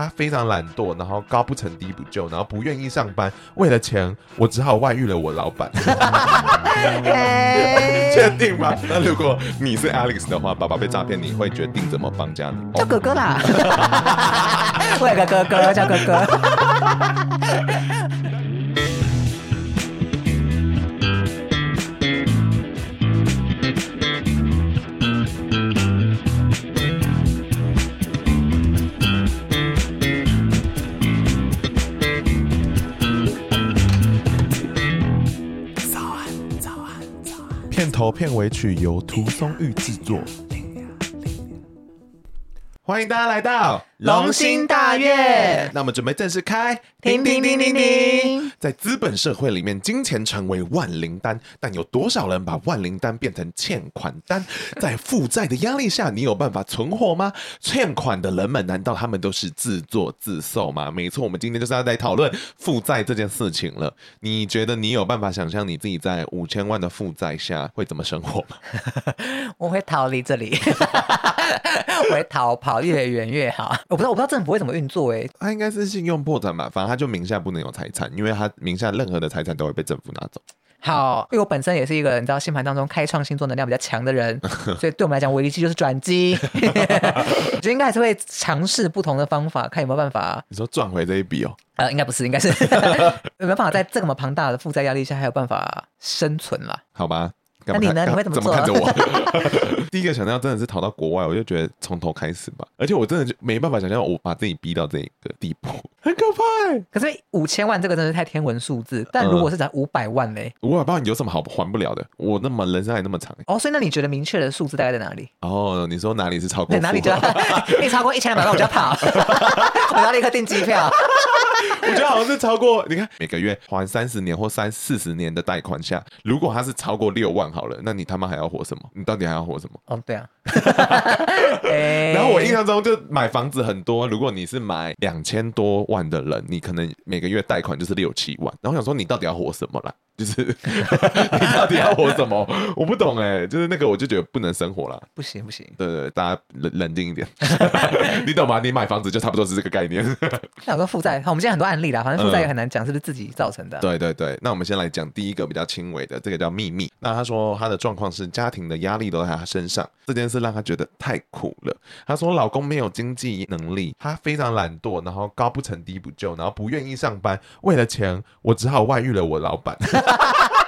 他非常懒惰，然后高不成低不就，然后不愿意上班，为了钱，我只好外遇了我老板。确定吗？那如果你是 Alex 的话，爸爸被诈骗，你会决定怎么帮家你？叫哥哥啦，我有个哥哥叫哥哥。头片尾曲由涂松玉制作。欢迎大家来到龙心大悦。那我们准备正式开，停停停停停。在资本社会里面，金钱成为万灵丹，但有多少人把万灵丹变成欠款单？在负债的压力下，你有办法存活吗？欠款的人们，难道他们都是自作自受吗？没错，我们今天就是要来讨论负债这件事情了。你觉得你有办法想象你自己在五千万的负债下会怎么生活吗？我会逃离这里，我会逃跑。越远越好。我不知道，我不知道政府会怎么运作哎。他应该是信用破产吧？反正他就名下不能有财产，因为他名下任何的财产都会被政府拿走。好，因为我本身也是一个你知道星盘当中开创星座能量比较强的人，所以对我们来讲，危机就是转机。我觉得应该还是会尝试不同的方法，看有没有办法。你说赚回这一笔哦？呃，应该不是，应该是 有没有办法在这么庞大的负债压力下还有办法生存了？好吧。那你呢？你会怎么做？怎么看着我？第一个想象真的是逃到国外，我就觉得从头开始吧。而且我真的就没办法想象我把自己逼到这个地步，很可怕、欸。可是五千万这个真的是太天文数字。但如果是才五百万嘞？五百万有什么好还不了的？我那么人生还那么长。哦，所以那你觉得明确的数字大概在哪里？哦，你说哪里是超过？哪里就要 一超过一千两百万我就要跑，我要立刻订机票。我觉得好像是超过，你看每个月还三十年或三四十年的贷款下，如果他是超过六万好了，那你他妈还要活什么？你到底还要活什么？哦，对啊。印象中就买房子很多，如果你是买两千多万的人，你可能每个月贷款就是六七万。然后我想说，你到底要活什么啦？就是 你到底要活什么？我不懂哎、欸，就是那个我就觉得不能生活了，不行不行。对，对对，大家冷冷静一点，你懂吗？你买房子就差不多是这个概念。那有个负债，好，我们现在很多案例啦，反正负债也很难讲是不是自己造成的、啊嗯。对对对，那我们先来讲第一个比较轻微的，这个叫秘密。那他说他的状况是家庭的压力都在他身上，这件事让他觉得太苦了。他说老公没有经济能力，他非常懒惰，然后高不成低不就，然后不愿意上班，为了钱，我只好外遇了我老板。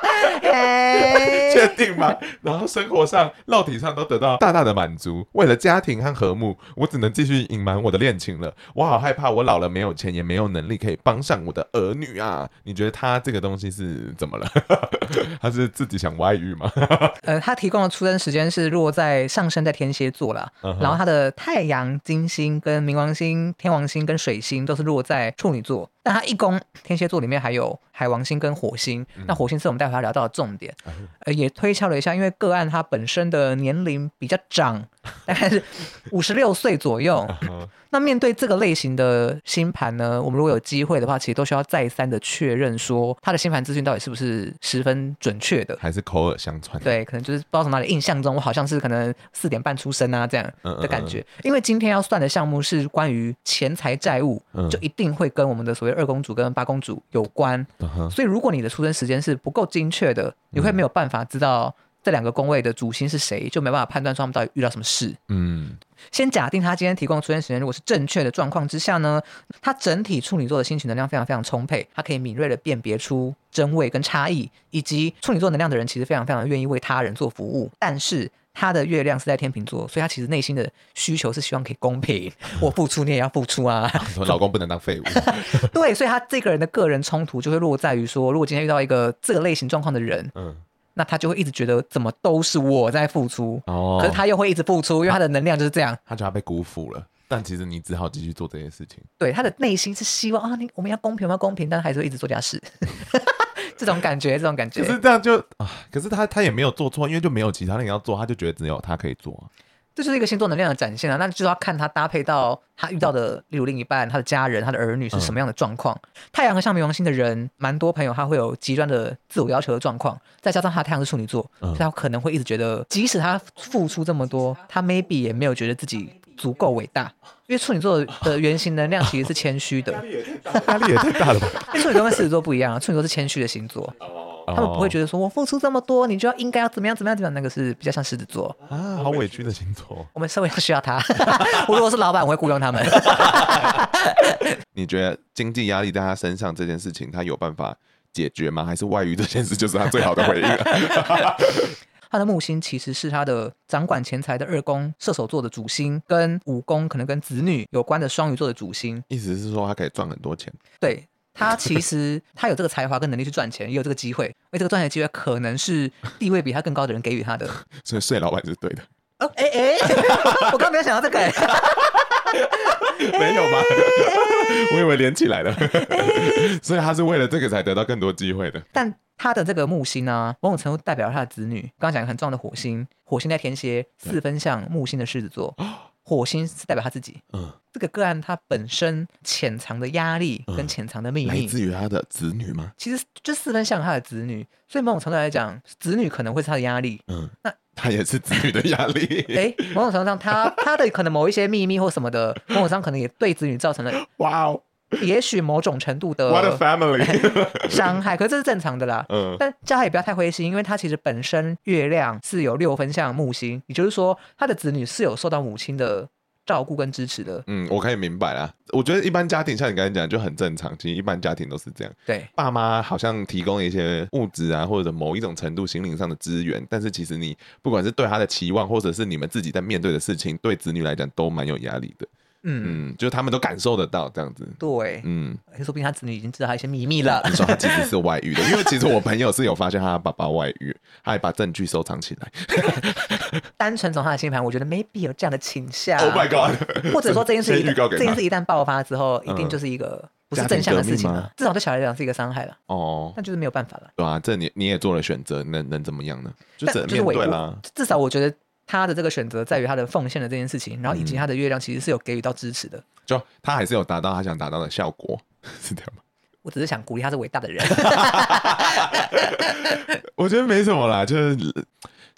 确定吗？然后生活上、肉体上都得到大大的满足。为了家庭和和睦，我只能继续隐瞒我的恋情了。我好害怕，我老了没有钱，也没有能力可以帮上我的儿女啊！你觉得他这个东西是怎么了？他是自己想外遇吗？呃，他提供的出生时间是落在上升在天蝎座了，uh huh. 然后他的太阳、金星、跟冥王星、天王星跟水星都是落在处女座。但他一宫天蝎座里面还有海王星跟火星，嗯、那火星是我们待会要聊到的重点。呃，也推敲了一下，因为个案它本身的年龄比较长，大概是五十六岁左右。那面对这个类型的星盘呢，我们如果有机会的话，其实都需要再三的确认，说他的星盘资讯到底是不是十分准确的，还是口耳相传？对，可能就是不知道从哪里印象中，我好像是可能四点半出生啊这样的感觉。嗯嗯嗯，因为今天要算的项目是关于钱财债务，就一定会跟我们的所谓二公主跟八公主有关。嗯、所以如果你的出生时间是不够精确的，你会没有办法知道这两个宫位的主星是谁，就没办法判断说他们到底遇到什么事。嗯。先假定他今天提供的出生时间如果是正确的状况之下呢，他整体处女座的心情能量非常非常充沛，他可以敏锐的辨别出真伪跟差异，以及处女座能量的人其实非常非常愿意为他人做服务。但是他的月亮是在天秤座，所以他其实内心的需求是希望可以公平，我付出你也要付出啊。老公不能当废物。对，所以他这个人的个人冲突就会落在于说，如果今天遇到一个这个类型状况的人，嗯。那他就会一直觉得怎么都是我在付出，哦，可是他又会一直付出，因为他的能量就是这样，他觉得他被辜负了。但其实你只好继续做这件事情。对，他的内心是希望啊，你我们要公平，我们要公平，但是还是会一直做家事，这种感觉，这种感觉。可是这样就啊，可是他他也没有做错，因为就没有其他人要做，他就觉得只有他可以做。这就是一个星座能量的展现啊，那就是要看他搭配到他遇到的，例如另一半、他的家人、他的儿女是什么样的状况。嗯、太阳和像冥王星的人，蛮多朋友他会有极端的自我要求的状况，再加上他的太阳是处女座，嗯、所以他可能会一直觉得，即使他付出这么多，他 maybe 也没有觉得自己足够伟大，因为处女座的 原型能量其实是谦虚的，压力也太大，了吧？因 为处女座跟狮子座不一样，处女座是谦虚的星座，他们不会觉得说我付出这么多，你就要应该要怎么样怎么样怎么样，那个是比较像狮子座啊，好委屈的星座。我们社会上需要他，我如果是老板，我会雇佣他们。你觉得经济压力在他身上这件事情，他有办法解决吗？还是外遇这件事就是他最好的回应？他的木星其实是他的掌管钱财的二宫射手座的主星，跟五宫可能跟子女有关的双鱼座的主星。意思是说他可以赚很多钱。对，他其实他有这个才华跟能力去赚钱，也有这个机会，因为这个赚钱机会可能是地位比他更高的人给予他的。所以睡老板是对的。哦，哎哎，我刚刚没有想到这个。没有吗？我以为连起来了，所以他是为了这个才得到更多机会的。但他的这个木星呢、啊，某种程度代表他的子女。刚刚讲一个很重要的火星，火星在天蝎，四分像木星的狮子座。火星是代表他自己。嗯，这个个案他本身潜藏的压力跟潜藏的秘密，来自于他的子女吗？其实这四分像他的子女，所以某种程度来讲，子女可能会是他的压力。嗯，那。他也是子女的压力。哎，某种程度上，他他的可能某一些秘密或什么的，某种程度上可能也对子女造成了哇哦，也许某种程度的 What a family 伤害。可是这是正常的啦。嗯，但叫他也不要太灰心，因为他其实本身月亮是有六分像木星，也就是说，他的子女是有受到母亲的。照顾跟支持的，嗯，我可以明白啦。我觉得一般家庭像你刚才讲就很正常，其实一般家庭都是这样。对，爸妈好像提供一些物质啊，或者某一种程度心灵上的资源，但是其实你不管是对他的期望，或者是你们自己在面对的事情，对子女来讲都蛮有压力的。嗯。嗯，就是他们都感受得到这样子。对，嗯，说不定他子女已经知道他一些秘密了。你说他其实是外遇的，因为其实我朋友是有发现他爸爸外遇，他还把证据收藏起来。单纯从他的星盘，我觉得 maybe 有这样的倾向。Oh my god！或者说这件事一这件事一旦爆发之后，一定就是一个不是正向的事情了。至少对小孩来讲是一个伤害了。哦，那就是没有办法了。对啊，这你你也做了选择，能能怎么样呢？就只能面对啦。至少我觉得。他的这个选择在于他的奉献的这件事情，然后以及他的月亮其实是有给予到支持的，就他还是有达到他想达到的效果，是这样吗？我只是想鼓励他是伟大的人，我觉得没什么啦，就是。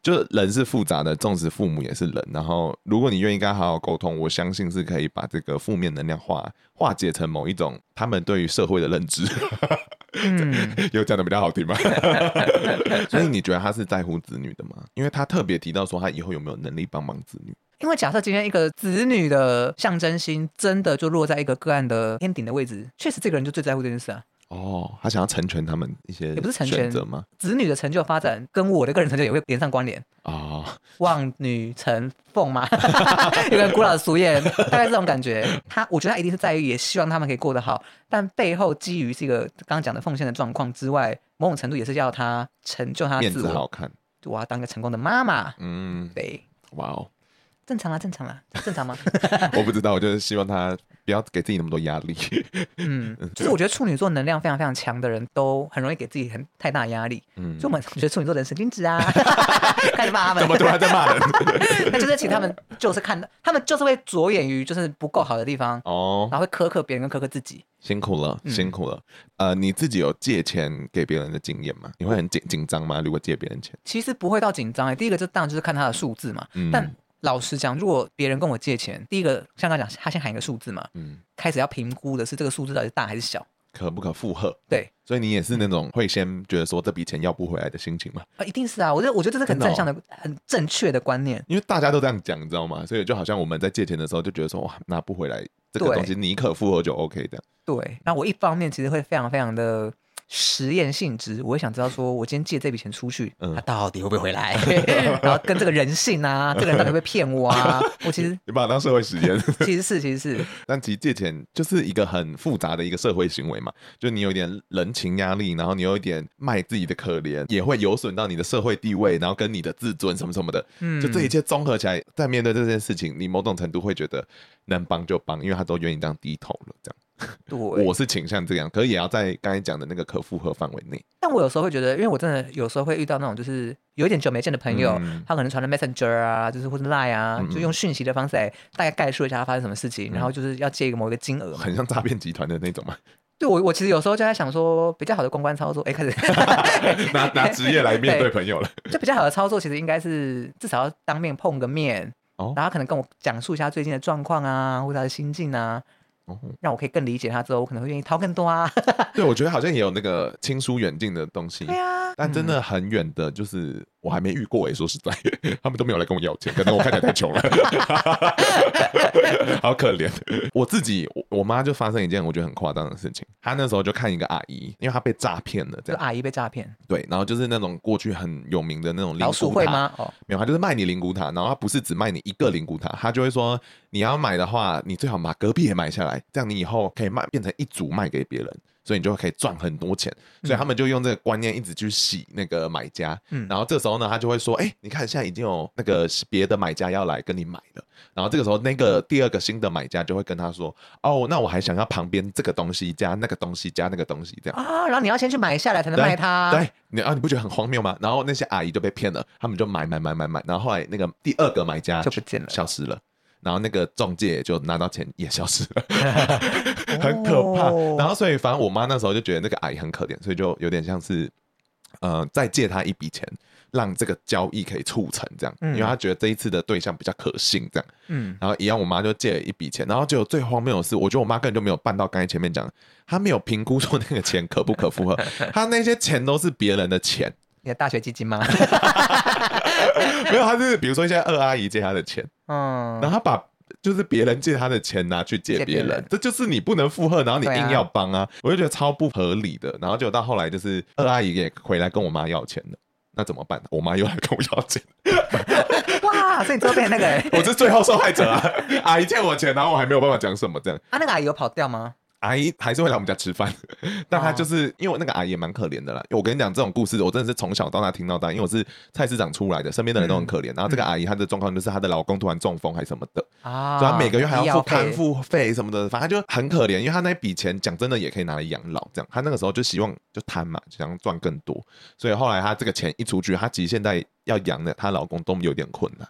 就人是复杂的，纵使父母也是人。然后，如果你愿意跟他好好沟通，我相信是可以把这个负面能量化化解成某一种他们对于社会的认知。嗯，有讲的比较好听吗？所以你觉得他是在乎子女的吗？因为他特别提到说他以后有没有能力帮忙子女。因为假设今天一个子女的象征心真的就落在一个个案的天顶的位置，确实这个人就最在乎这件事啊。哦，他想要成全他们一些，也不是成全吗？子女的成就发展跟我的个人成就也会连上关联啊。哦、望女成凤嘛，有点古老的俗谚，大概这种感觉。他，我觉得他一定是在于，也希望他们可以过得好，但背后基于这个刚刚讲的奉献的状况之外，某种程度也是要他成就他自我，面子好看，我要当个成功的妈妈。嗯，对，哇哦。正常啊，正常啊，正常吗？我不知道，我就是希望他不要给自己那么多压力。嗯，就是我觉得处女座能量非常非常强的人都很容易给自己很太大压力。嗯，就我们觉得处女座的人神经质啊，开始骂他们。怎么突然在骂人？那就是请他们 就是看到他们就是会着眼于就是不够好的地方哦，然后会苛刻别人跟苛刻自己。辛苦了，辛苦了。嗯、呃，你自己有借钱给别人的经验吗？你会很紧紧张吗？如果借别人钱？其实不会到紧张哎。第一个就当然就是看他的数字嘛。嗯，但。老实讲，如果别人跟我借钱，第一个像他讲，他先喊一个数字嘛，嗯，开始要评估的是这个数字到底是大还是小，可不可负荷？对，所以你也是那种会先觉得说这笔钱要不回来的心情嘛？啊，一定是啊，我觉得我觉得这是很正向的、哦、很正确的观念，因为大家都这样讲，你知道吗？所以就好像我们在借钱的时候就觉得说哇，拿不回来这个东西，你可负荷就 OK 的。对，那我一方面其实会非常非常的。实验性质，我也想知道，说我今天借这笔钱出去，他到底会不会回来？然后跟这个人性啊，这个人到底会不会骗我啊？我其实你把它当社会实验，其实是其实是，但其实借钱就是一个很复杂的一个社会行为嘛，就你有一点人情压力，然后你有一点卖自己的可怜，也会有损到你的社会地位，然后跟你的自尊什么什么的，嗯，就这一切综合起来，在面对这件事情，你某种程度会觉得能帮就帮，因为他都愿意这样低头了，这样。对，我是倾向这样，可是也要在刚才讲的那个可负荷范围内。但我有时候会觉得，因为我真的有时候会遇到那种就是有一点久没见的朋友，嗯、他可能传了 Messenger 啊，就是或者 Line 啊，嗯、就用讯息的方式来大概概述一下他发生什么事情，嗯、然后就是要借一个某一个金额，很像诈骗集团的那种嘛。对，我我其实有时候就在想说，比较好的公关操作，哎，开始 拿拿职业来面对朋友了。就比较好的操作，其实应该是至少要当面碰个面。哦，然后可能跟我讲述一下最近的状况啊，或者他的心境啊。哦，让我可以更理解他之后，我可能会愿意掏更多啊。对，我觉得好像也有那个亲疏远近的东西。对啊，但真的很远的，就是我还没遇过。哎，说实在，他们都没有来跟我要钱，可能我看起来太穷了，好可怜。我自己，我妈就发生一件我觉得很夸张的事情。她那时候就看一个阿姨，因为她被诈骗了，这样。阿姨被诈骗。对，然后就是那种过去很有名的那种灵骨塔。老鼠会吗？哦，没有，她就是卖你灵骨塔，然后她不是只卖你一个灵骨塔，她就会说你要买的话，你最好把隔壁也买下来。这样你以后可以卖变成一组卖给别人，所以你就可以赚很多钱。所以他们就用这个观念一直去洗那个买家。嗯，然后这时候呢，他就会说：“哎、欸，你看现在已经有那个别的买家要来跟你买了。”然后这个时候，那个第二个新的买家就会跟他说：“哦，那我还想要旁边这个东西加那个东西加那个东西这样啊。”然后你要先去买下来才能卖它。对，你啊，你不觉得很荒谬吗？然后那些阿姨就被骗了，他们就买买买买买，然后后来那个第二个买家就不见了，消失了。然后那个中介就拿到钱也消失了，很可怕。然后所以反正我妈那时候就觉得那个阿姨很可怜，所以就有点像是，呃，再借她一笔钱，让这个交易可以促成这样，因为她觉得这一次的对象比较可信这样。嗯。然后一样，我妈就借了一笔钱，然后就最荒谬的是，我觉得我妈根本就没有办到刚才前面讲，她没有评估说那个钱可不可负荷，她那些钱都是别人的钱。你的大学基金吗？没有，她是比如说一些二阿姨借她的钱，嗯，然后他把就是别人借他的钱拿去借别人，人这就是你不能附和，然后你硬要帮啊，啊我就觉得超不合理的。然后就到后来就是二阿姨也回来跟我妈要钱了，那怎么办？我妈又来跟我要钱，哇！所以你这边那个，我是最后受害者啊！阿姨借我钱，然后我还没有办法讲什么这样。啊，那个阿姨有跑掉吗？阿姨还是会来我们家吃饭，但她就是因为我那个阿姨也蛮可怜的啦。我跟你讲这种故事，我真的是从小到大听到大，因为我是菜市场出来的，身边的人都很可怜。然后这个阿姨她的状况就是她的老公突然中风还是什么的啊，所以她每个月还要付看护费什么的，反正就很可怜。因为她那笔钱讲真的也可以拿来养老，这样她那个时候就希望就贪嘛，就想赚更多。所以后来她这个钱一出去，她其实现在要养的她老公都有点困难。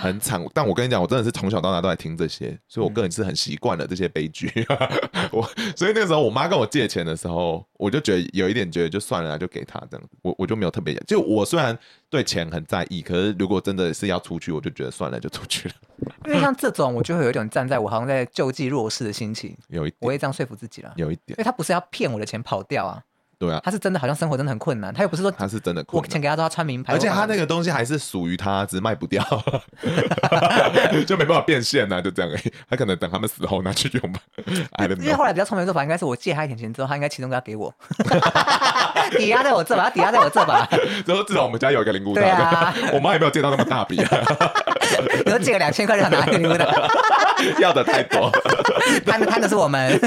很惨，但我跟你讲，我真的是从小到大都在听这些，所以我个人是很习惯了这些悲剧。我所以那个时候，我妈跟我借钱的时候，我就觉得有一点觉得就算了，就给她这样子。我我就没有特别，就我虽然对钱很在意，可是如果真的是要出去，我就觉得算了，就出去了。因为像这种，我就会有一种站在我好像在救济弱势的心情，有一点，我也这样说服自己了，有一点，因为他不是要骗我的钱跑掉啊。对啊，他是真的好像生活真的很困难，他又不是说他是真的困难，我钱给他都要穿名牌，而且他那个东西还是属于他，只是卖不掉，就没办法变现呐、啊，就这样而已。他可能等他们死后拿去用吧。因为后来比较聪明的做法应该是我借他一点钱之后，他应该其中给他给我，抵押在我这吧，抵押在我这吧。之后至少我们家有一个灵骨塔，对啊，我妈也没有借到那么大笔，啊。你说借个两千块就想拿灵骨塔，要的太多，贪的贪的是我们。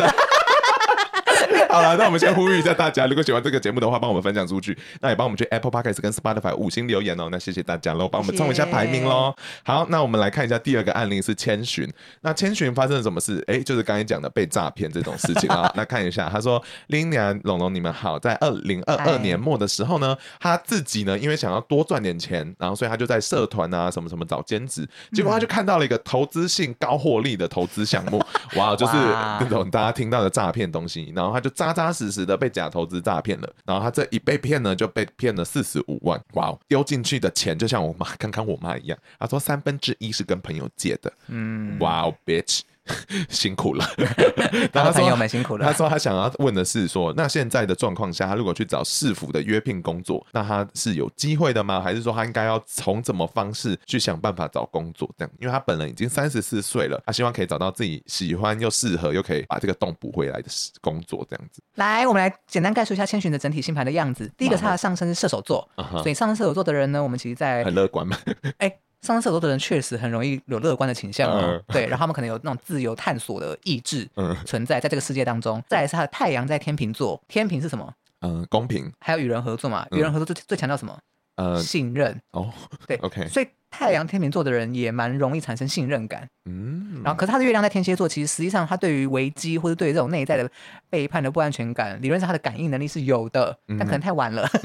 好了，那我们先呼吁一下大家，如果喜欢这个节目的话，帮我们分享出去，那也帮我们去 Apple Podcast 跟 Spotify 五星留言哦。那谢谢大家喽，帮我们冲一下排名喽。好，那我们来看一下第二个案例是千寻。那千寻发生了什么事？哎、欸，就是刚才讲的被诈骗这种事情啊。那看一下，他说：林娘、龙龙，你们好，在二零二二年末的时候呢，他自己呢，因为想要多赚点钱，然后所以他就在社团啊什么什么找兼职，结果他就看到了一个投资性高获利的投资项目，哇，就是那种大家听到的诈骗东西，然后他就。扎扎实实的被假投资诈骗了，然后他这一被骗呢，就被骗了四十五万。哇，丢进去的钱就像我妈 刚刚我妈一样，她说三分之一是跟朋友借的。嗯，哇，bitch。辛苦了，然后朋友们辛苦了。他说他想要问的是说，那现在的状况下，他如果去找市府的约聘工作，那他是有机会的吗？还是说他应该要从怎么方式去想办法找工作？这样，因为他本人已经三十四岁了，他希望可以找到自己喜欢又适合又可以把这个洞补回来的工作。这样子，来，我们来简单概述一下千寻的整体星盘的样子。第一个，他的上升是射手座，所以上升射手座的人呢，我们其实在很乐观嘛。哎。上升射手座的人确实很容易有乐观的倾向，嗯、对，然后他们可能有那种自由探索的意志 存在在这个世界当中。嗯、再来是他的太阳在天秤座，天秤是什么？嗯，公平，还有与人合作嘛？与人合作最最强调什么？呃，信任。哦，对，OK，所以。太阳天秤座的人也蛮容易产生信任感，嗯，然后可是他的月亮在天蝎座，其实实际上他对于危机或者对于这种内在的背叛的不安全感，理论上他的感应能力是有的，但可能太晚了，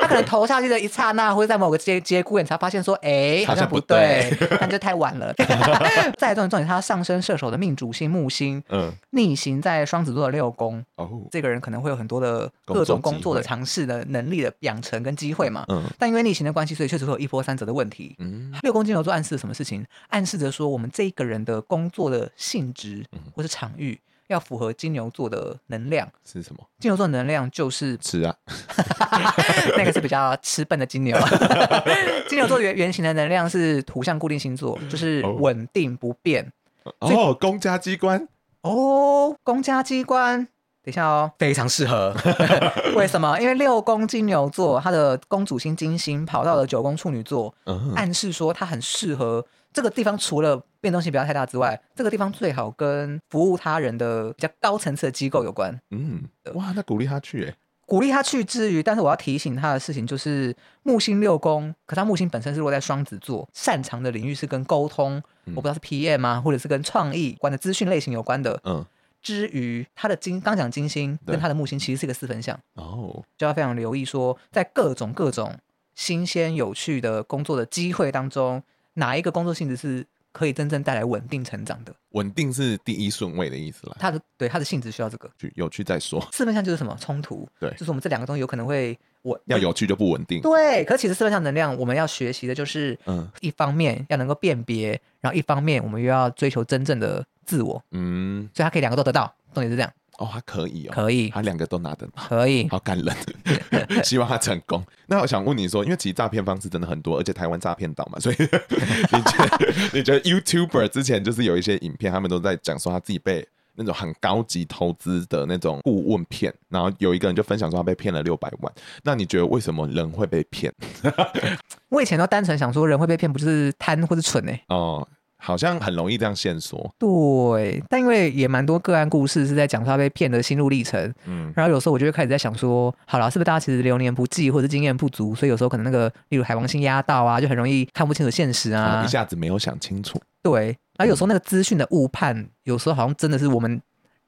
他可能投下去的一刹那，或者在某个节节骨眼才发现说，哎，好像不对，但就太晚了。再重点重点，他上升射手的命主星木星，嗯，逆行在双子座的六宫，哦，这个人可能会有很多的各种工作的尝试的能力的养成跟机会嘛，嗯，但因为逆行的关系，所以确实会有一波三折的问题，嗯。嗯，六宫金牛座暗示什么事情？暗示着说我们这一个人的工作的性质或是场域要符合金牛座的能量是什么？金牛座能量就是吃啊，那个是比较吃笨的金牛。金牛座原原型的能量是土象固定星座，就是稳定不变。哦，公家机关哦，公家机关。等一下哦，非常适合。为什么？因为六宫金牛座，他的公主星金星跑到了九宫处女座，嗯、暗示说它很适合这个地方。除了变动性不要太大之外，这个地方最好跟服务他人的比较高层次的机构有关。嗯，哇，那鼓励他去哎，鼓励他去之余，但是我要提醒他的事情就是木星六宫，可他木星本身是落在双子座，擅长的领域是跟沟通，嗯、我不知道是 PM 啊，或者是跟创意关的资讯类型有关的。嗯。之余，他的金刚讲金星跟他的木星其实是一个四分相。哦，就要非常留意说，在各种各种新鲜有趣的工作的机会当中，哪一个工作性质是可以真正带来稳定成长的？稳定是第一顺位的意思啦。他的对他的性质需要这个，有趣再说。四分相就是什么冲突？对，就是我们这两个东西有可能会稳，要有趣就不稳定。对，可是其实四分相能量我们要学习的就是，嗯，一方面要能够辨别，然后一方面我们又要追求真正的。自我，嗯，所以它可以两个都得到，重点是这样。哦，他可以哦，可以，他两个都拿得到，可以，好感人，希望他成功。那我想问你说，因为其实诈骗方式真的很多，而且台湾诈骗岛嘛，所以 你觉得你觉得 YouTuber 之前就是有一些影片，他们都在讲说他自己被那种很高级投资的那种顾问骗，然后有一个人就分享说他被骗了六百万。那你觉得为什么人会被骗？我以前都单纯想说人会被骗，不就是贪或是蠢呢？哦。好像很容易这样线索，对，但因为也蛮多个案故事是在讲他被骗的心路历程，嗯，然后有时候我就会开始在想说，好了，是不是大家其实流年不济或者经验不足，所以有时候可能那个例如海王星压到啊，就很容易看不清楚现实啊，一下子没有想清楚，对，然后有时候那个资讯的误判，有时候好像真的是我们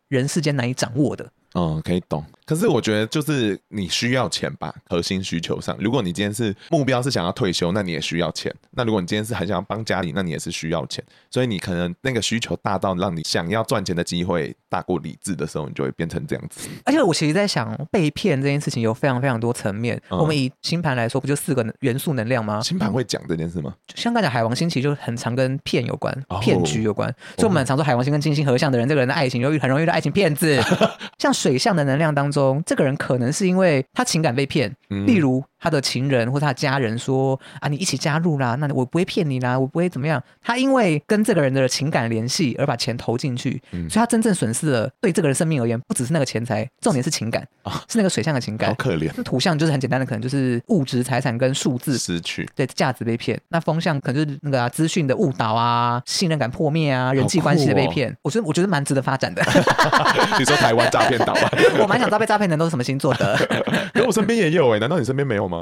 人世间难以掌握的。嗯，可以懂。可是我觉得就是你需要钱吧，核心需求上，如果你今天是目标是想要退休，那你也需要钱。那如果你今天是很想要帮家里，那你也是需要钱。所以你可能那个需求大到让你想要赚钱的机会大过理智的时候，你就会变成这样子。而且我其实在想，被骗这件事情有非常非常多层面。嗯、我们以星盘来说，不就四个元素能量吗？星盘会讲这件事吗？像刚才海王星其实就很常跟骗有关，骗局有关。哦、所以我们很常说海王星跟金星合相的人，这个人的爱情就很容易遇到爱情骗子。像水象的能量当中，这个人可能是因为他情感被骗，嗯、例如他的情人或他的家人说啊，你一起加入啦，那我不会骗你啦，我不会怎么样。他因为跟这个人的情感联系而把钱投进去，嗯、所以他真正损失了。对这个人生命而言，不只是那个钱财，重点是情感啊，是那个水象的情感。好可怜。那土象就是很简单的，可能就是物质财产跟数字失去，对价值被骗。那风象可能就是那个资讯的误导啊，信任感破灭啊，人际关系的被骗。哦、我觉得我觉得蛮值得发展的。你说台湾诈骗岛啊？我蛮想知道被诈骗的人都是什么星座的。可我身边也有哎、欸，难道你身边没有吗？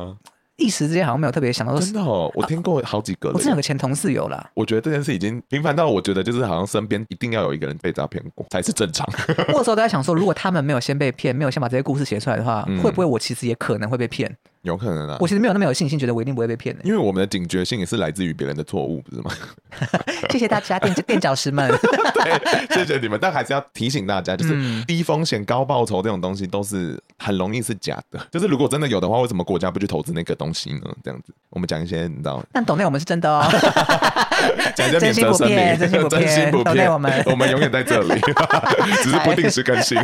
一时之间好像没有特别想到，真的哦，我听过好几个。我之前有个前同事有啦。我觉得这件事已经频繁到，我觉得就是好像身边一定要有一个人被诈骗过才是正常。我有时候都在想说，如果他们没有先被骗，没有先把这些故事写出来的话，会不会我其实也可能会被骗？有可能啊，我其实没有那么有信心，觉得我一定不会被骗的。因为我们的警觉性也是来自于别人的错误，不是吗？谢谢大家垫垫脚石们，对，谢谢你们。但还是要提醒大家，就是低风险高报酬这种东西都是很容易是假的。就是如果真的有的话，为什么国家不去投资那个东西呢？这样子，我们讲一些你知道？但懂内我们是真的哦，讲一些免责声明，真心不骗，真心不骗。我们我们永远在这里，只是不定时更新。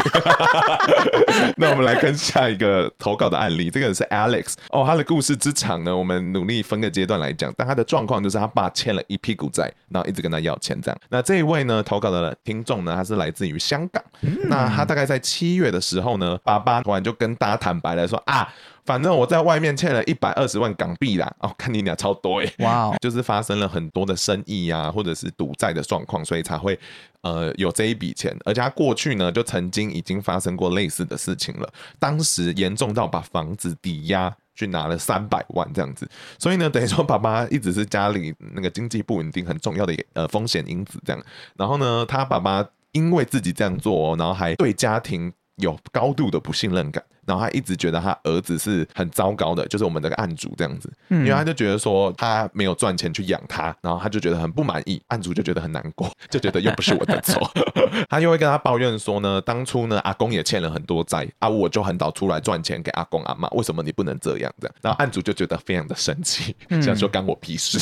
那我们来跟下一个投稿的案例，这个人是 Alex。哦，他的故事之长呢，我们努力分个阶段来讲。但他的状况就是他爸欠了一屁股债，然后一直跟他要钱这样。那这一位呢，投稿的听众呢，他是来自于香港。那他大概在七月的时候呢，爸爸突然就跟大家坦白了说啊，反正我在外面欠了一百二十万港币啦。哦，看你俩超多哎，哇哦，就是发生了很多的生意啊，或者是赌债的状况，所以才会呃有这一笔钱。而且他过去呢，就曾经已经发生过类似的事情了，当时严重到把房子抵押。去拿了三百万这样子，所以呢，等于说爸爸一直是家里那个经济不稳定很重要的呃风险因子这样。然后呢，他爸爸因为自己这样做，然后还对家庭有高度的不信任感，然后他一直觉得他儿子是很糟糕的，就是我们的案主这样子，因为他就觉得说他没有赚钱去养他，然后他就觉得很不满意，案主就觉得很难过，就觉得又不是我的错，他又会跟他抱怨说呢，当初呢阿公也欠了很多债啊，我就很早出来赚钱给阿公阿妈，为什么你不能这样？这样？然后案主就觉得非常的生气，想说干我屁事，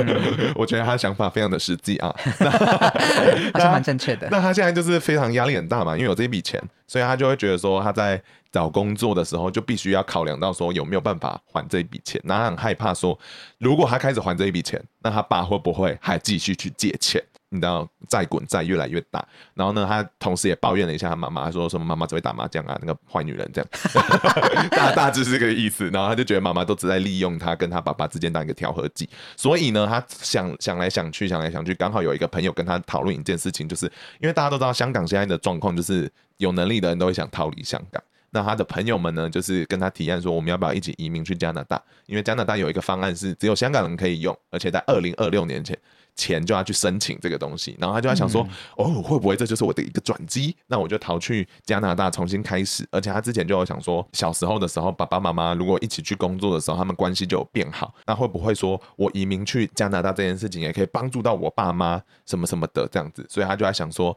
我觉得他的想法非常的实际啊，好像蛮正确的。那他现在就是非常压力很大嘛，因为有这一笔钱，所以他就会觉得说他在找工作的时候就必须要考量到说有没有办法还这一笔钱，那他很害怕说如果他开始还这一笔钱，那他爸会不会还继续去借钱？你知道债滚债越来越大，然后呢，他同时也抱怨了一下他妈妈，说什么妈妈只会打麻将啊，那个坏女人这样，大大致是这个意思。然后他就觉得妈妈都只在利用他跟他爸爸之间当一个调和剂，所以呢，他想想来想去，想来想去，刚好有一个朋友跟他讨论一件事情，就是因为大家都知道香港现在的状况，就是有能力的人都会想逃离香港。那他的朋友们呢，就是跟他提案说，我们要不要一起移民去加拿大？因为加拿大有一个方案是只有香港人可以用，而且在二零二六年前。前就要去申请这个东西，然后他就在想说，嗯、哦，会不会这就是我的一个转机？那我就逃去加拿大重新开始。而且他之前就有想说，小时候的时候，爸爸妈妈如果一起去工作的时候，他们关系就有变好。那会不会说我移民去加拿大这件事情，也可以帮助到我爸妈什么什么的这样子？所以他就在想说。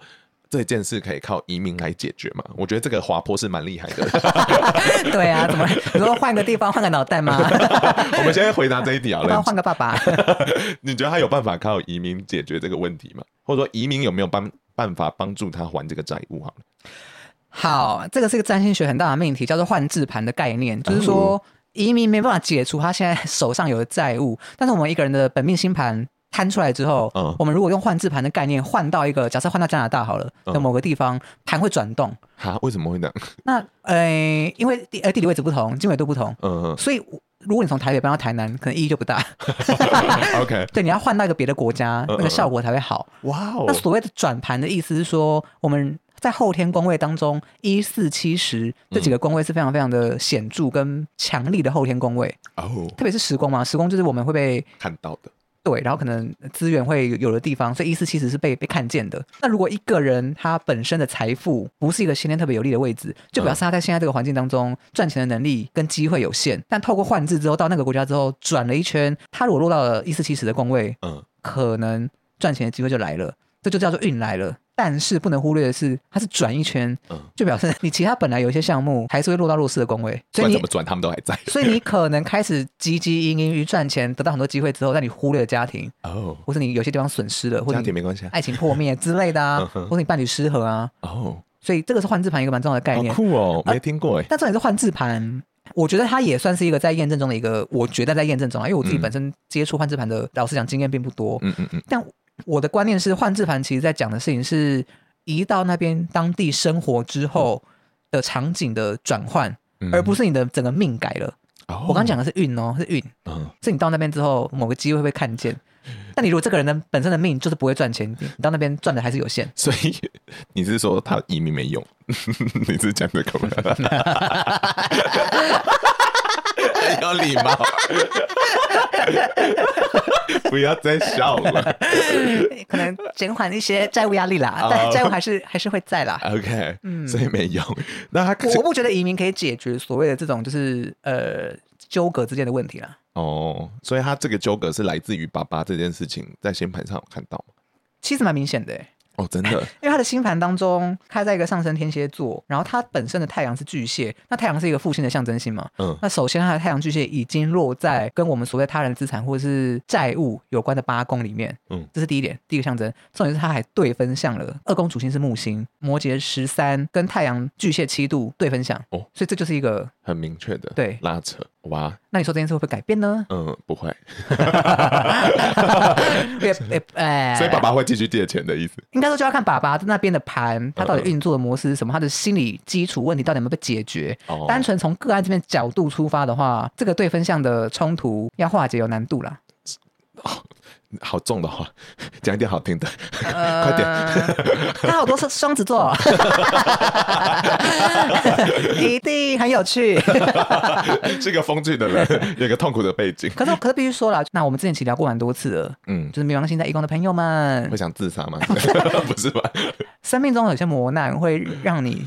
这件事可以靠移民来解决吗？我觉得这个滑坡是蛮厉害的。对啊，怎么？你说换个地方，换个脑袋吗？我们先回答这一题啊。要换个爸爸。你觉得他有办法靠移民解决这个问题吗？或者说移民有没有办办法帮助他还这个债务？好了，好，这个是一个占星学很大的命题，叫做换字盘的概念，就是说移民没办法解除他现在手上有的债务，但是我们一个人的本命星盘。摊出来之后，嗯，我们如果用换字盘的概念换到一个，假设换到加拿大好了的某个地方，盘会转动。哈，为什么会这样？那呃，因为地呃地理位置不同，经纬度不同，嗯嗯，所以如果你从台北搬到台南，可能意义就不大。OK，对，你要换到一个别的国家，那个效果才会好。哇哦！那所谓的转盘的意思是说，我们在后天宫位当中，一四七十这几个宫位是非常非常的显著跟强力的后天宫位哦，特别是时宫嘛，时宫就是我们会被看到的。对，然后可能资源会有的地方，所以一四七十是被被看见的。那如果一个人他本身的财富不是一个先天特别有利的位置，就表示他在现在这个环境当中赚钱的能力跟机会有限。但透过换置之后，到那个国家之后转了一圈，他如果落到了一四七十的工位，嗯，可能赚钱的机会就来了，这就叫做运来了。但是不能忽略的是，它是转一圈，就表示你其他本来有一些项目还是会落到弱势的工位，所以你怎么转他们都还在。所以你可能开始汲汲营营于赚钱，得到很多机会之后，但你忽略了家庭哦，或是你有些地方损失了，或者家庭没关系，爱情破灭之类的啊，或者你伴侣失和啊哦，所以这个是换字盘一个蛮重要的概念。酷哦，没听过哎。但重点是换字盘，我觉得它也算是一个在验证中的一个，我觉得在验证中啊，因为我自己本身接触换置盘的，老实讲经验并不多。嗯嗯嗯。但我的观念是，换置盘其实在讲的事情是。移到那边当地生活之后的场景的转换，嗯、而不是你的整个命改了。哦、我刚讲的是运哦，是运，嗯、是你到那边之后某个机会会被看见。但你如果这个人的本身的命就是不会赚钱，你到那边赚的还是有限。所以你是说他移民没用？你是讲这个吗？有礼貌。不要再笑了，可能减缓一些债务压力啦，但债务还是还是会在啦。OK，嗯，所以没用。那他我不觉得移民可以解决所谓的这种就是呃纠葛之间的问题啦。哦，所以他这个纠葛是来自于爸爸这件事情，在星盘上有看到吗？其实蛮明显的欸。哦，真的，因为他的星盘当中他在一个上升天蝎座，然后他本身的太阳是巨蟹，那太阳是一个父亲的象征性嘛。嗯，那首先他的太阳巨蟹已经落在跟我们所谓他人资产或者是债务有关的八宫里面。嗯，这是第一点，第一个象征。重点是他还对分相了，二宫主星是木星，摩羯十三跟太阳巨蟹七度对分相。哦，所以这就是一个很明确的对拉扯。哇，那你说这件事会不会改变呢？嗯，不会。所以爸爸会继续借钱的意思？应该说就要看爸爸那边的盘，他到底运作的模式是什么，他的心理基础问题到底有没有被解决？哦，单纯从个案这边角度出发的话，这个对分项的冲突要化解有难度啦。好重的话，讲一点好听的，呃、快点。他好多是双子座，一定很有趣。是个风趣的人，有个痛苦的背景。可是，可是必须说了，那我们之前其实聊过蛮多次了，嗯，就是冥王星在一宫的朋友们，会想自杀吗？不是吧？生命中有些磨难会让你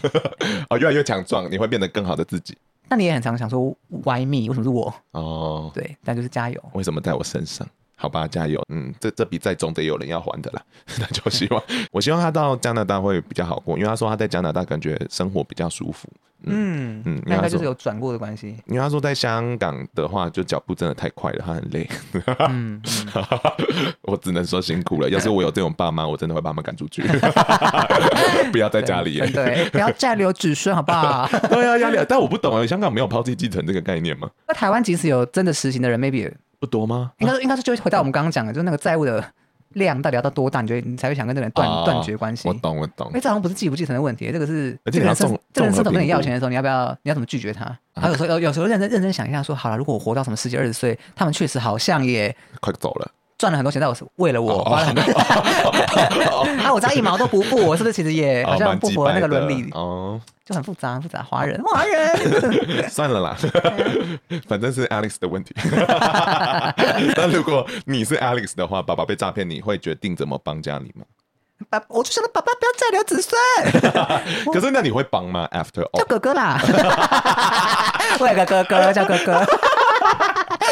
哦越来越强壮，你会变得更好的自己。那你也很常想说，Why me？为什么是我？哦，对，但就是加油。为什么在我身上？好吧，加油。嗯，这这笔债总得有人要还的啦。那就希望，我希望他到加拿大会比较好过，因为他说他在加拿大感觉生活比较舒服。嗯嗯，应该就是有转过的关系。因为他说在香港的话，就脚步真的太快了，他很累。嗯，我只能说辛苦了。要是我有这种爸妈，我真的会把他们赶出去，不要在家里。对，对，不要再留子孙，好不好？对啊，压力。但我不懂啊，香港没有抛弃继承这个概念吗？那台湾即使有真的实行的人，maybe。不多吗？应该应该是就回到我们刚刚讲的，就是那个债务的量到底要到多大，你觉得你才会想跟这个人断断绝关系？我懂，我懂。哎，这好像不是继不继承的问题，这个是这个人这个人伸手跟你要钱的时候，你要不要？你要怎么拒绝他？他有时候有有时候认真认真想一下，说好了，如果我活到什么十几二十岁，他们确实好像也快走了，赚了很多钱，但我是为了我花了很多钱，啊，我这样一毛都不付，我是不是其实也好像不符合那个伦理？哦。就很复杂，复杂，华人，华人，算了啦，反正是 Alex 的问题。那如果你是 Alex 的话，爸爸被诈骗，你会决定怎么帮家里吗？爸，我就想到爸爸不要再留子孙。可是那你会帮吗？After all，叫哥哥啦，我有个哥哥叫哥哥。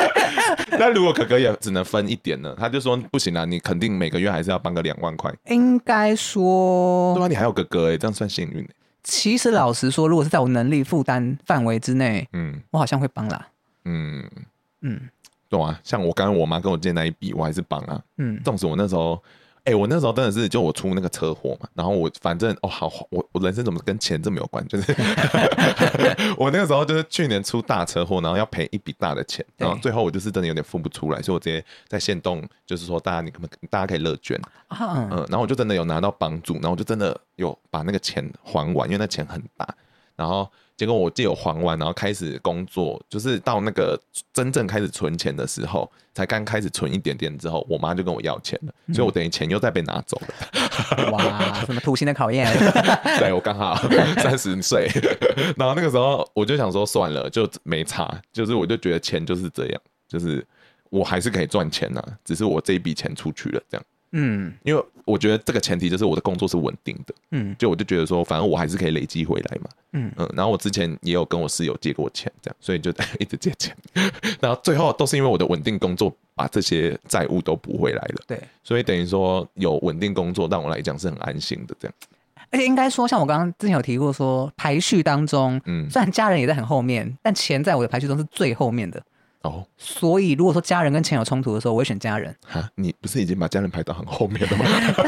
那如果哥哥也只能分一点呢？他就说不行啦，你肯定每个月还是要帮个两万块。应该说，对啊，你还有哥哥哎，这样算幸运。其实老实说，如果是在我能力负担范围之内，嗯，我好像会帮啦。嗯嗯，懂啊。像我刚刚我妈跟我借那一笔，我还是帮啊。嗯，纵使我那时候。哎、欸，我那时候真的是就我出那个车祸嘛，然后我反正哦好，我我人生怎么跟钱这么有关？就是 我那个时候就是去年出大车祸，然后要赔一笔大的钱，然后最后我就是真的有点付不出来，所以我直接在线动，就是说大家你可不大家可以乐捐，嗯，然后我就真的有拿到帮助，然后我就真的有把那个钱还完，因为那钱很大，然后。结果我借有还完，然后开始工作，就是到那个真正开始存钱的时候，才刚开始存一点点之后，我妈就跟我要钱了，嗯、所以我等于钱又再被拿走了。哇，什么土星的考验？对，我刚好三十岁，然后那个时候我就想说算了，就没差，就是我就觉得钱就是这样，就是我还是可以赚钱呐、啊，只是我这一笔钱出去了这样。嗯，因为我觉得这个前提就是我的工作是稳定的，嗯，就我就觉得说，反正我还是可以累积回来嘛，嗯。嗯，然后我之前也有跟我室友借过钱，这样，所以就 一直借钱，然后最后都是因为我的稳定工作把这些债务都补回来了，对，所以等于说有稳定工作，让我来讲是很安心的这样。而且应该说，像我刚刚之前有提过说，排序当中，嗯，虽然家人也在很后面，但钱在我的排序中是最后面的。哦，所以如果说家人跟钱有冲突的时候，我会选家人。哈，你不是已经把家人排到很后面了吗？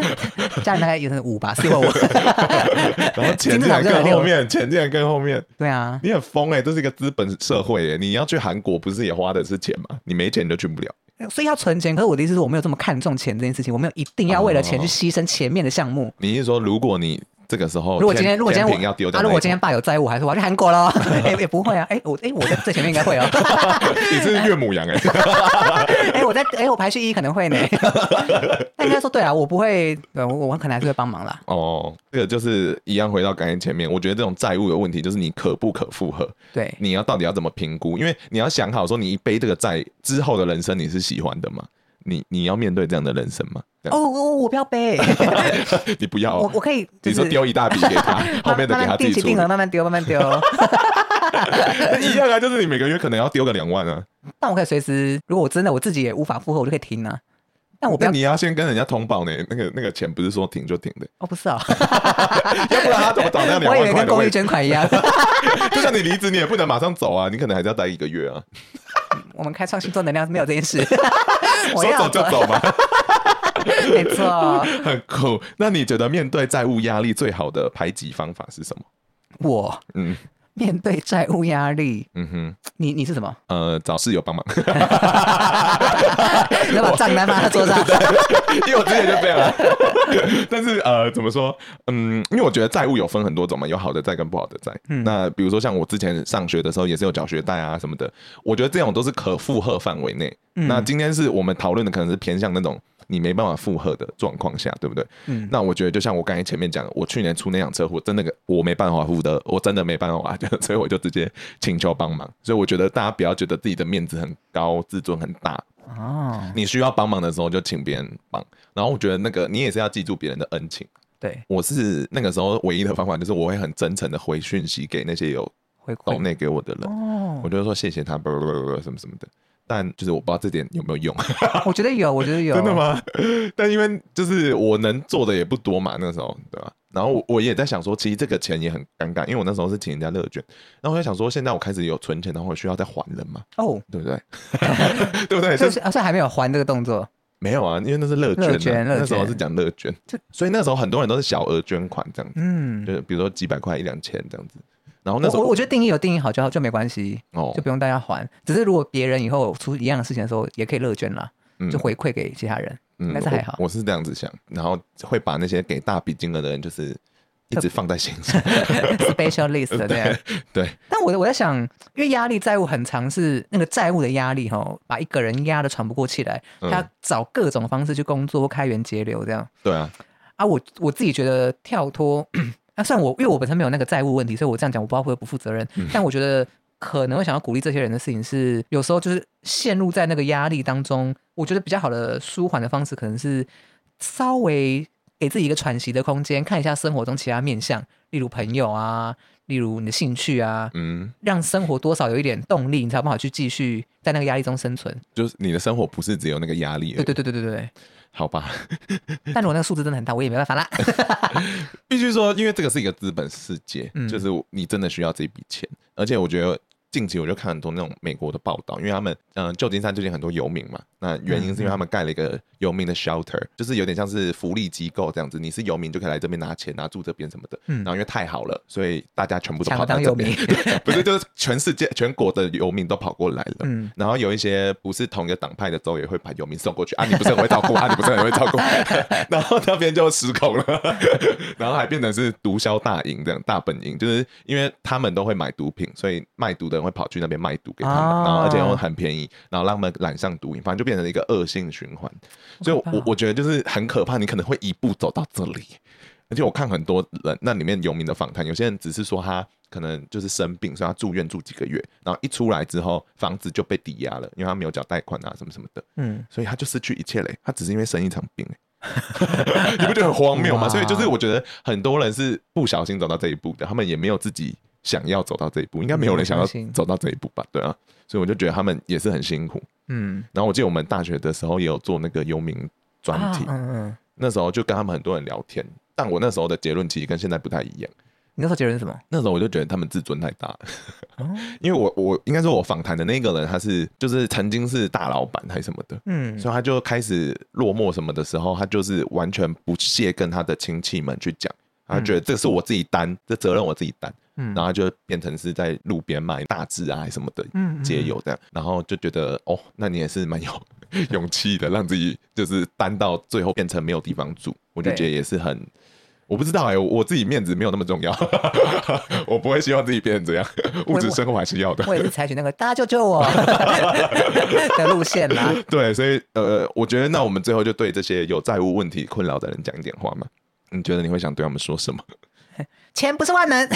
家人大概也是五吧，四或五。然后钱竟然更后面，钱竟然更后面。对啊，你很疯哎、欸，这是一个资本社会哎、欸，你要去韩国不是也花的是钱吗？你没钱你就去不了。所以要存钱，可是我的意思是我没有这么看重钱这件事情，我没有一定要为了钱去牺牲前面的项目。你是说如果你？这个时候，如果今天如果今天我要丢掉，如果今天爸有债务，还是我要去韩国喽？哎，也不会啊。哎，我哎，我在最前面应该会哦。你这是岳母羊哎。哎，我在哎，我排序一可能会呢。那应该说对啊，我不会，我我可能还是会帮忙啦。哦，这个就是一样，回到刚才前面，我觉得这种债务的问题，就是你可不可负荷？对，你要到底要怎么评估？因为你要想好，说你一背这个债之后的人生，你是喜欢的吗？你你要面对这样的人生吗？哦，我我不要背，你不要，我我可以，你说丢一大笔给他，后面的给他自己出，慢慢丢，慢慢丢，一样啊，就是你每个月可能要丢个两万啊。但我可以随时，如果我真的我自己也无法负荷，我就可以停啊。但我不要，你要先跟人家通报呢，那个那个钱不是说停就停的。哦，不是啊，要不然他怎么找那两万块？我以为跟公益捐款一样，就像你离职，你也不能马上走啊，你可能还是要待一个月啊。我们开创星座能量是没有这件事，说走就走嘛。没错，很酷。那你觉得面对债务压力最好的排挤方法是什么？我，嗯，面对债务压力，嗯哼，你你是什么？呃，找室友帮忙，你要把账单放在桌上，因为我之前就这样。但是呃，怎么说？嗯，因为我觉得债务有分很多种嘛，有好的债跟不好的债。嗯，那比如说像我之前上学的时候，也是有缴学贷啊什么的，我觉得这种都是可负荷范围内。嗯，那今天是我们讨论的，可能是偏向那种。你没办法负荷的状况下，对不对？嗯。那我觉得就像我刚才前面讲的，我去年出那场车祸，真的我没办法负责，我真的没办法，所以我就直接请求帮忙。所以我觉得大家不要觉得自己的面子很高，自尊很大哦。你需要帮忙的时候就请别人帮，然后我觉得那个你也是要记住别人的恩情。对，我是那个时候唯一的方法就是我会很真诚的回讯息给那些有回抖内给我的人，哦，我就说谢谢他，不不不不什么什么的。但就是我不知道这点有没有用，我觉得有，我觉得有，真的吗？但因为就是我能做的也不多嘛，那时候对吧？然后我也在想说，其实这个钱也很尴尬，因为我那时候是请人家乐捐，然后我在想说，现在我开始有存钱，然后我需要再还人嘛？哦，对不对？对不对？就是啊，所以还没有还这个动作。没有啊，因为那是乐捐，捐，那时候是讲乐捐，所以那时候很多人都是小额捐款这样子，嗯，就是比如说几百块、一两千这样子。然后那时候我，我觉得定义有定义好就好，就没关系，哦，就不用大家还。只是如果别人以后出一样的事情的时候，也可以乐捐啦，嗯、就回馈给其他人，嗯，但是还好我。我是这样子想，然后会把那些给大笔金额的人，就是一直放在心上，special list 这样。对。但我我在想，因为压力债务很长是那个债务的压力哈，把一个人压得喘不过气来，他找各种方式去工作，开源节流这样。对啊。啊，我我自己觉得跳脱。那算我，因为我本身没有那个债务问题，所以我这样讲，我不知道会不会不负责任。嗯、但我觉得可能会想要鼓励这些人的事情是，有时候就是陷入在那个压力当中，我觉得比较好的舒缓的方式，可能是稍微给自己一个喘息的空间，看一下生活中其他面向，例如朋友啊，例如你的兴趣啊，嗯，让生活多少有一点动力，你才有办法去继续在那个压力中生存。就是你的生活不是只有那个压力。对对对对对对。好吧，但是我那个数字真的很大，我也没办法啦。必须说，因为这个是一个资本世界，嗯、就是你真的需要这笔钱，而且我觉得。近期我就看很多那种美国的报道，因为他们嗯，旧金山最近很多游民嘛，那原因是因为他们盖了一个游民的 shelter，就是有点像是福利机构这样子，你是游民就可以来这边拿钱啊，住这边什么的。嗯，然后因为太好了，所以大家全部都跑到这边，不是就是全世界全国的游民都跑过来了。嗯，然后有一些不是同一个党派的州也会把游民送过去啊，你不是很会照顾啊，你不是很会照顾，然后那边就失控了，然后还变成是毒枭大营这样大本营，就是因为他们都会买毒品，所以卖毒的。会跑去那边卖毒给他们，然后而且又很便宜，然后让他们染上毒瘾，反正就变成了一个恶性循环。所以我，我我觉得就是很可怕，你可能会一步走到这里。而且我看很多人那里面游民的访谈，有些人只是说他可能就是生病，所以他住院住几个月，然后一出来之后房子就被抵押了，因为他没有缴贷款啊什么什么的。嗯，所以他就失去一切嘞。他只是因为生一场病，你不觉得很荒谬吗？所以就是我觉得很多人是不小心走到这一步的，他们也没有自己。想要走到这一步，应该没有人想要走到这一步吧？对啊，所以我就觉得他们也是很辛苦。嗯，然后我记得我们大学的时候也有做那个游民专题，嗯嗯，那时候就跟他们很多人聊天，但我那时候的结论其实跟现在不太一样。你那时候结论是什么？那时候我就觉得他们自尊太大了，因为我我应该说我访谈的那个人他是就是曾经是大老板还是什么的，嗯，所以他就开始落寞什么的时候，他就是完全不屑跟他的亲戚们去讲，他觉得这是我自己担，这责任我自己担。嗯，然后就变成是在路边卖大字啊什么的，嗯，街友这样，然后就觉得哦，那你也是蛮有 勇气的，让自己就是担到最后变成没有地方住，我就觉得也是很，我不知道哎，我自己面子没有那么重要，我不会希望自己变成这样，物质生活还是要的。我也是采取那个大家救救我 的路线啦。对，所以呃，我觉得那我们最后就对这些有债务问题困扰的人讲一点话嘛。你觉得你会想对他们说什么？钱不是万能，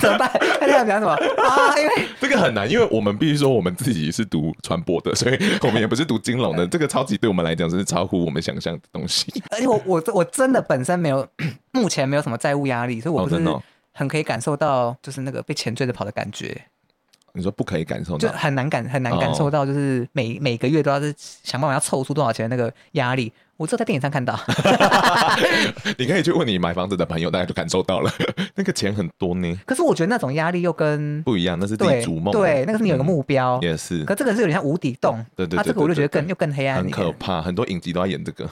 怎么办？他在讲什么啊？因为这个很难，因为我们必须说我们自己是读传播的，所以我们也不是读金融的。这个超级对我们来讲是超乎我们想象的东西。而且我我我真的本身没有，目前没有什么债务压力，所以我不是很可以感受到，就是那个被钱追着跑的感觉。你说不可以感受到，就很难感很难感受到，就是每每个月都要是想办法要凑出多少钱的那个压力。我只有在电影上看到，你可以去问你买房子的朋友，大家就感受到了，那个钱很多呢。可是我觉得那种压力又跟不一样，那是自己逐梦，对，那个是你有个目标，也是。可这个是有点像无底洞，对对对，这个我就觉得更又更黑暗，很可怕。很多影集都要演这个。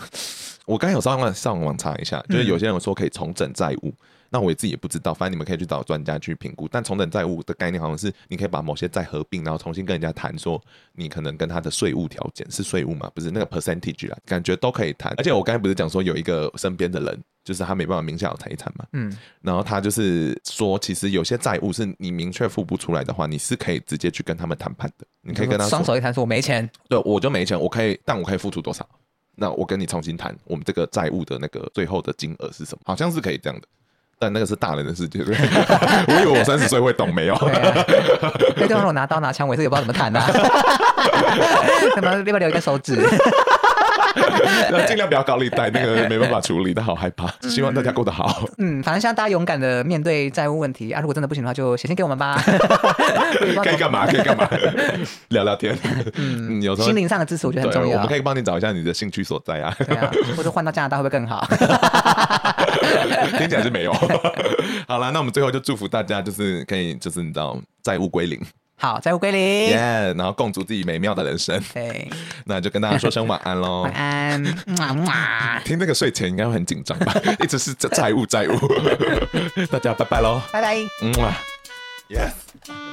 我刚才有上网上网查一下，就是有些人说可以重整债务。那我也自己也不知道，反正你们可以去找专家去评估。但重整债务的概念好像是你可以把某些债合并，然后重新跟人家谈说，你可能跟他的税务条件是税务嘛，不是那个 percentage 啦，感觉都可以谈。而且我刚才不是讲说有一个身边的人，就是他没办法名下有财产嘛，嗯，然后他就是说，其实有些债务是你明确付不出来的话，你是可以直接去跟他们谈判的，你可以跟他双手一摊说，我没钱，对，我就没钱，我可以，但我可以付出多少？那我跟你重新谈，我们这个债务的那个最后的金额是什么？好像是可以这样的，那个是大人的世界。我以为我三十岁会懂，没有。那对方如果拿刀拿枪，我也是也不知道怎么谈呐、啊。什么？要不要留一个手指？那尽量不要高利贷，那个没办法处理，但好害怕。希望大家过得好。嗯，反正现在大家勇敢的面对债务问题啊！如果真的不行的话，就写信给我们吧。可以干嘛？可以干嘛？聊聊天。嗯，有时候心灵上的支持我觉得很重要。我们可以帮你找一下你的兴趣所在啊。对啊，或者换到加拿大会不会更好？听起来是没有。好了，那我们最后就祝福大家，就是可以，就是你知道，债务归零。好，债务归零，耶！Yeah, 然后共筑自己美妙的人生。对，那就跟大家说声晚安喽。晚安。听那个睡前应该会很紧张吧？一直是债务债务。大家拜拜喽。拜拜。嗯啊。Yes。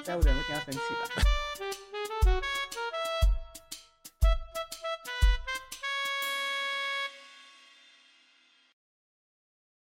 债务人会听到生气吧？